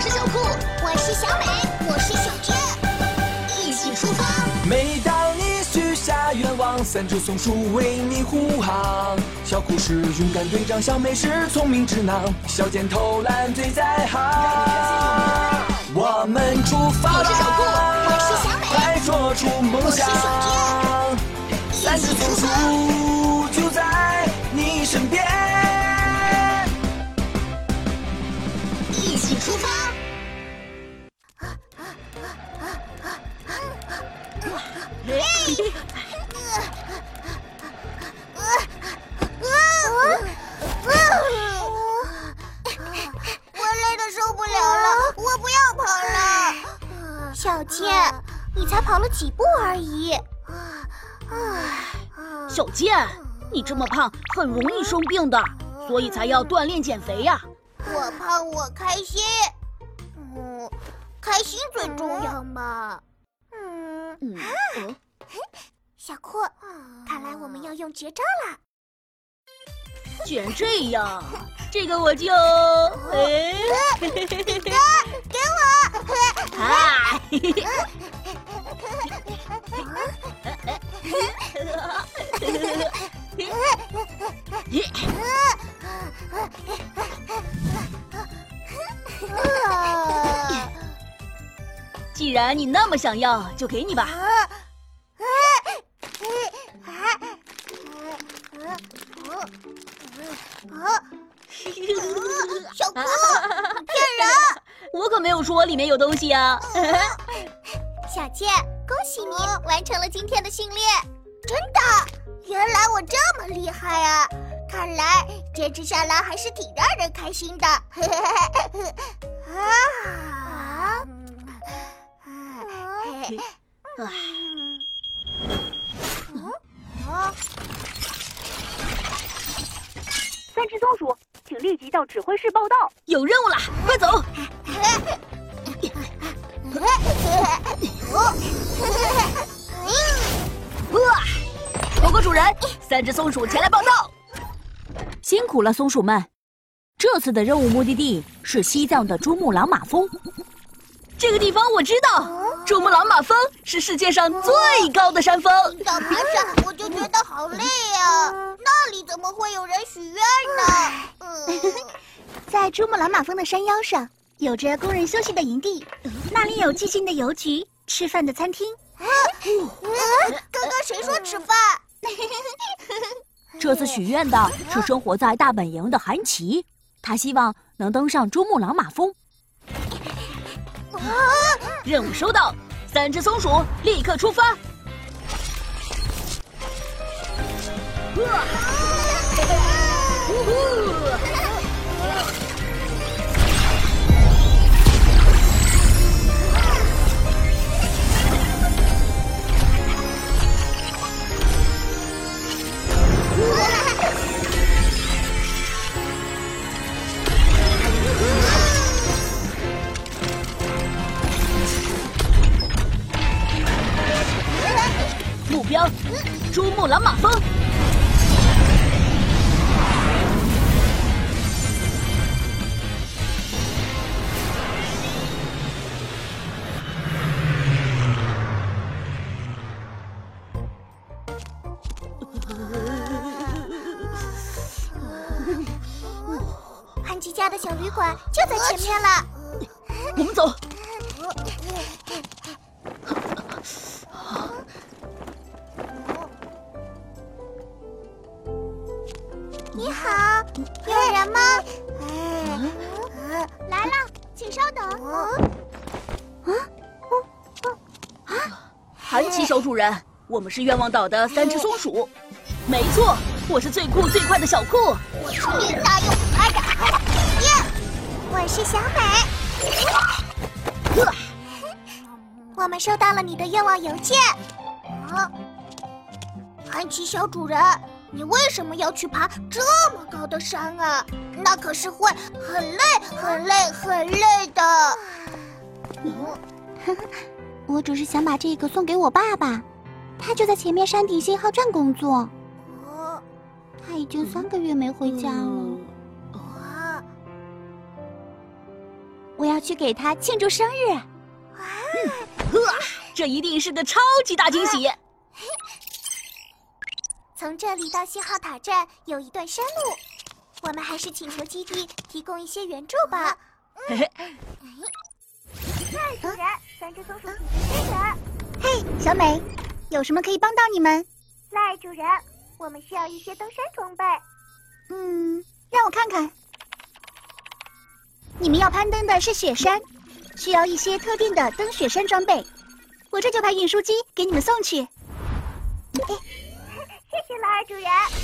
我是小酷，我是小美，我是小天，一起出发。每当你许下愿望，三只松鼠为你护航。小酷是勇敢队长，小美是聪明智囊，小健偷懒最在行。我们出发我是小酷，我是小美，快说出梦想。三只松鼠你才跑了几步而已。唉小健，你这么胖，很容易生病的，所以才要锻炼减肥呀。我胖，我开心。嗯，开心最重要嘛。嗯，嗯，呃小酷，看来我们要用绝招了。既然这样，这个我就……哎，给我！嗨，啊既然你那么想要，就给你吧。小哥，骗人，我可没有说里面有东西啊。小健，恭喜你完成了今天的训练。真的，原来我这么厉害啊！看来坚持下来还是挺让人开心的。啊！啊！啊三只松鼠，请立即到指挥室报道。有任务了，快走！哇！报告主人，三只松鼠前来报道。辛苦了，松鼠们！这次的任务目的地是西藏的珠穆朗玛峰。这个地方我知道，珠穆朗玛峰是世界上最高的山峰。刚爬上我就觉得好累呀、那里怎么会有人许愿呢？嗯，在珠穆朗玛峰的山腰上，有着工人休息的营地，那里有寂静的邮局、吃饭的餐厅。啊 刚刚谁说吃饭？这次许愿的是生活在大本营的韩琦，他希望能登上珠穆朗玛峰。啊 任务收到，三只松鼠立刻出发。啊！呜呼！珠穆朗玛峰。安吉家的小旅馆就在前面了。我们走。你好，有人吗？哎，来了，请稍等。啊韩琦小主人，我们是愿望岛的三只松鼠。没错，我是最酷最快的小酷。我是力大又爱的耶！我是小美。我们收到了你的愿望邮件。啊，韩琦小主人，你为什么要去爬这么高的山啊？那可是会很累、很累、很累的。我只是想把这个送给我爸爸，他就在前面山顶信号站工作。哦，他已经三个月没回家了。啊，我要去给他庆祝生日。哇，这一定是个超级大惊喜！从这里到信号塔站有一段山路，我们还是请求基地提供一些援助吧。嗯嘿，嗨，主人，三只松鼠请求支援。嘿，小美，有什么可以帮到你们？赖主人，我们需要一些登山装备。嗯，让我看看。你们要攀登的是雪山，需要一些特定的登雪山装备。我这就派运输机给你们送去。Patriot.